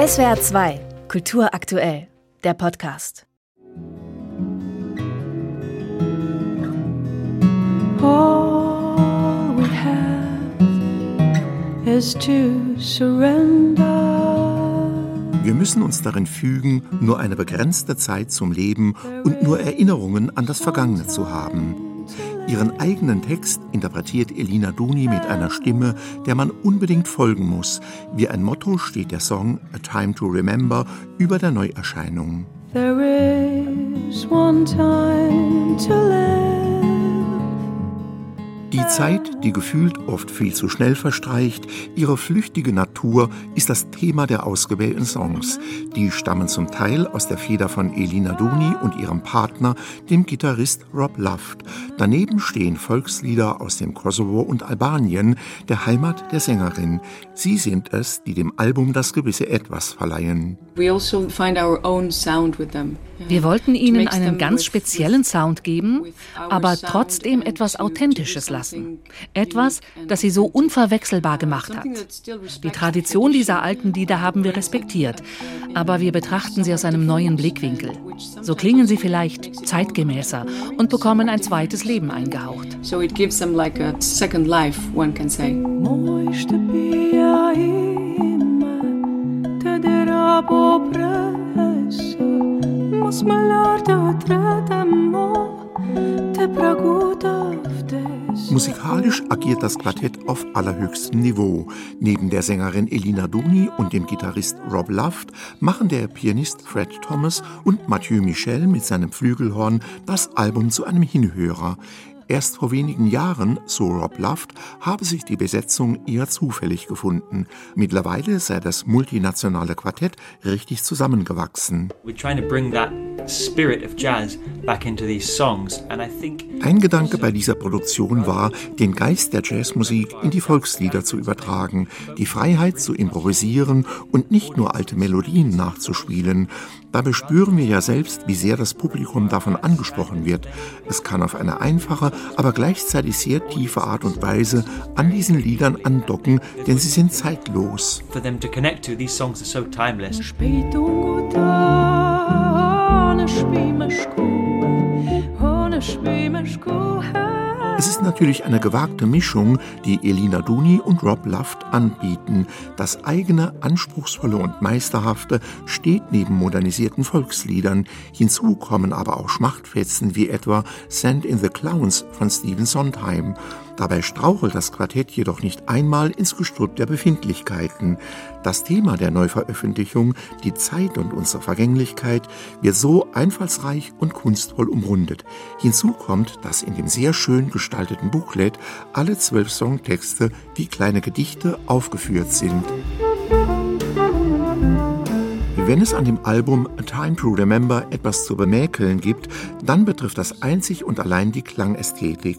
SWR 2, Kultur aktuell, der Podcast. All we have is to surrender. Wir müssen uns darin fügen, nur eine begrenzte Zeit zum Leben und nur Erinnerungen an das Vergangene zu haben. Ihren eigenen Text interpretiert Elina Duni mit einer Stimme, der man unbedingt folgen muss. Wie ein Motto steht der Song A Time to Remember über der Neuerscheinung. There is one time to live. Die Zeit, die gefühlt oft viel zu schnell verstreicht, ihre flüchtige Natur ist das Thema der ausgewählten Songs. Die stammen zum Teil aus der Feder von Elina Duni und ihrem Partner, dem Gitarrist Rob Luft. Daneben stehen Volkslieder aus dem Kosovo und Albanien, der Heimat der Sängerin. Sie sind es, die dem Album das gewisse Etwas verleihen. Also Wir wollten ihnen einen ganz speziellen Sound geben, aber trotzdem etwas Authentisches lassen lassen. Etwas, das sie so unverwechselbar gemacht hat. Die Tradition dieser alten Lieder haben wir respektiert, aber wir betrachten sie aus einem neuen Blickwinkel. So klingen sie vielleicht zeitgemäßer und bekommen ein zweites Leben eingehaucht. So it gives them like a second life, one can say. Musikalisch agiert das Quartett auf allerhöchstem Niveau. Neben der Sängerin Elina Duni und dem Gitarrist Rob Luft machen der Pianist Fred Thomas und Mathieu Michel mit seinem Flügelhorn das Album zu einem Hinhörer. Erst vor wenigen Jahren, so Rob Luft, habe sich die Besetzung eher zufällig gefunden. Mittlerweile sei das multinationale Quartett richtig zusammengewachsen. Ein Gedanke bei dieser Produktion war, den Geist der Jazzmusik in die Volkslieder zu übertragen, die Freiheit zu improvisieren und nicht nur alte Melodien nachzuspielen. Dabei spüren wir ja selbst, wie sehr das Publikum davon angesprochen wird. Es kann auf eine einfache, aber gleichzeitig sehr tiefe Art und Weise an diesen Liedern andocken, denn sie sind zeitlos. For them to connect to, these songs are so timeless. Es ist natürlich eine gewagte Mischung, die Elina Duni und Rob Luft anbieten. Das eigene, anspruchsvolle und meisterhafte steht neben modernisierten Volksliedern. Hinzu kommen aber auch Schmachtfetzen wie etwa Send in the Clowns von Stephen Sondheim. Dabei strauchelt das Quartett jedoch nicht einmal ins Gestrüpp der Befindlichkeiten. Das Thema der Neuveröffentlichung, die Zeit und unsere Vergänglichkeit, wird so einfallsreich und kunstvoll umrundet. Hinzu kommt, dass in dem sehr schön gestalteten Booklet alle zwölf Songtexte wie kleine Gedichte aufgeführt sind. Wenn es an dem Album A Time to Remember etwas zu bemäkeln gibt, dann betrifft das einzig und allein die Klangästhetik.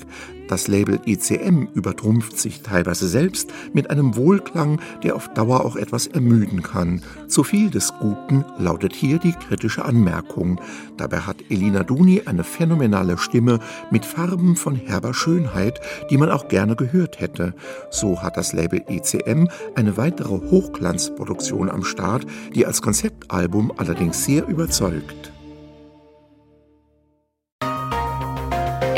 Das Label ECM übertrumpft sich teilweise selbst mit einem Wohlklang, der auf Dauer auch etwas ermüden kann. Zu viel des Guten lautet hier die kritische Anmerkung. Dabei hat Elina Duni eine phänomenale Stimme mit Farben von herber Schönheit, die man auch gerne gehört hätte. So hat das Label ECM eine weitere Hochglanzproduktion am Start, die als Konzeptalbum allerdings sehr überzeugt.